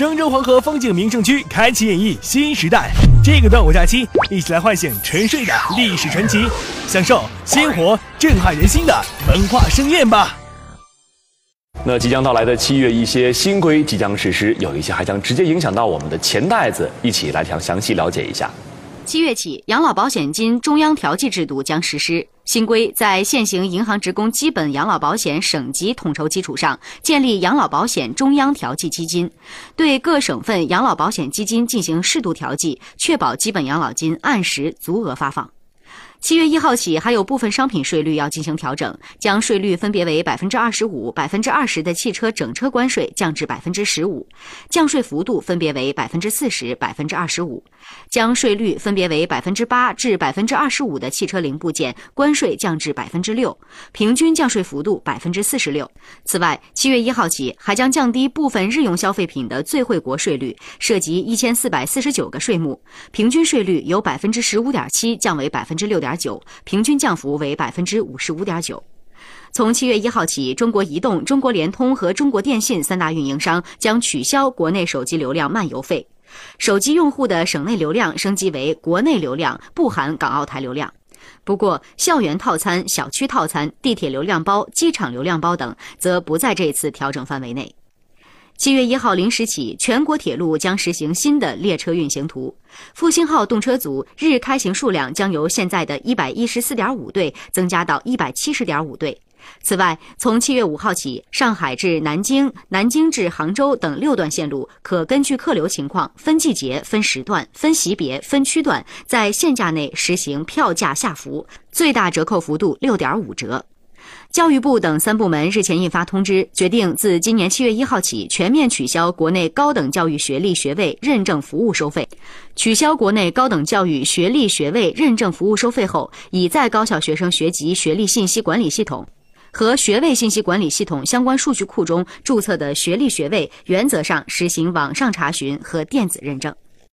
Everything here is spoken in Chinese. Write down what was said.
郑州黄河风景名胜区开启演绎新时代。这个端午假期，一起来唤醒沉睡的历史传奇，享受鲜活震撼人心的文化盛宴吧。那即将到来的七月，一些新规即将实施，有一些还将直接影响到我们的钱袋子，一起来详详细了解一下。七月起，养老保险金中央调剂制度将实施。新规在现行银行职工基本养老保险省级统筹基础上，建立养老保险中央调剂基金，对各省份养老保险基金进行适度调剂，确保基本养老金按时足额发放。七月一号起，还有部分商品税率要进行调整，将税率分别为百分之二十五、百分之二十的汽车整车关税降至百分之十五，降税幅度分别为百分之四十、百分之二十五；将税率分别为百分之八至百分之二十五的汽车零部件关税降至百分之六，平均降税幅度百分之四十六。此外，七月一号起，还将降低部分日用消费品的最惠国税率，涉及一千四百四十九个税目，平均税率由百分之十五点七降为百分之六点。点九，平均降幅为百分之五十五点九。从七月一号起，中国移动、中国联通和中国电信三大运营商将取消国内手机流量漫游费，手机用户的省内流量升级为国内流量，不含港澳台流量。不过，校园套餐、小区套餐、地铁流量包、机场流量包等，则不在这次调整范围内。七月一号零时起，全国铁路将实行新的列车运行图。复兴号动车组日开行数量将由现在的一百一十四点五对增加到一百七十点五对。此外，从七月五号起，上海至南京、南京至杭州等六段线路可根据客流情况，分季节、分时段、分级别、分区段，在限价内实行票价下浮，最大折扣幅度六点五折。教育部等三部门日前印发通知，决定自今年七月一号起全面取消国内高等教育学历学位认证服务收费。取消国内高等教育学历学位认证服务收费后，已在高校学生学籍学历信息管理系统和学位信息管理系统相关数据库中注册的学历学位，原则上实行网上查询和电子认证。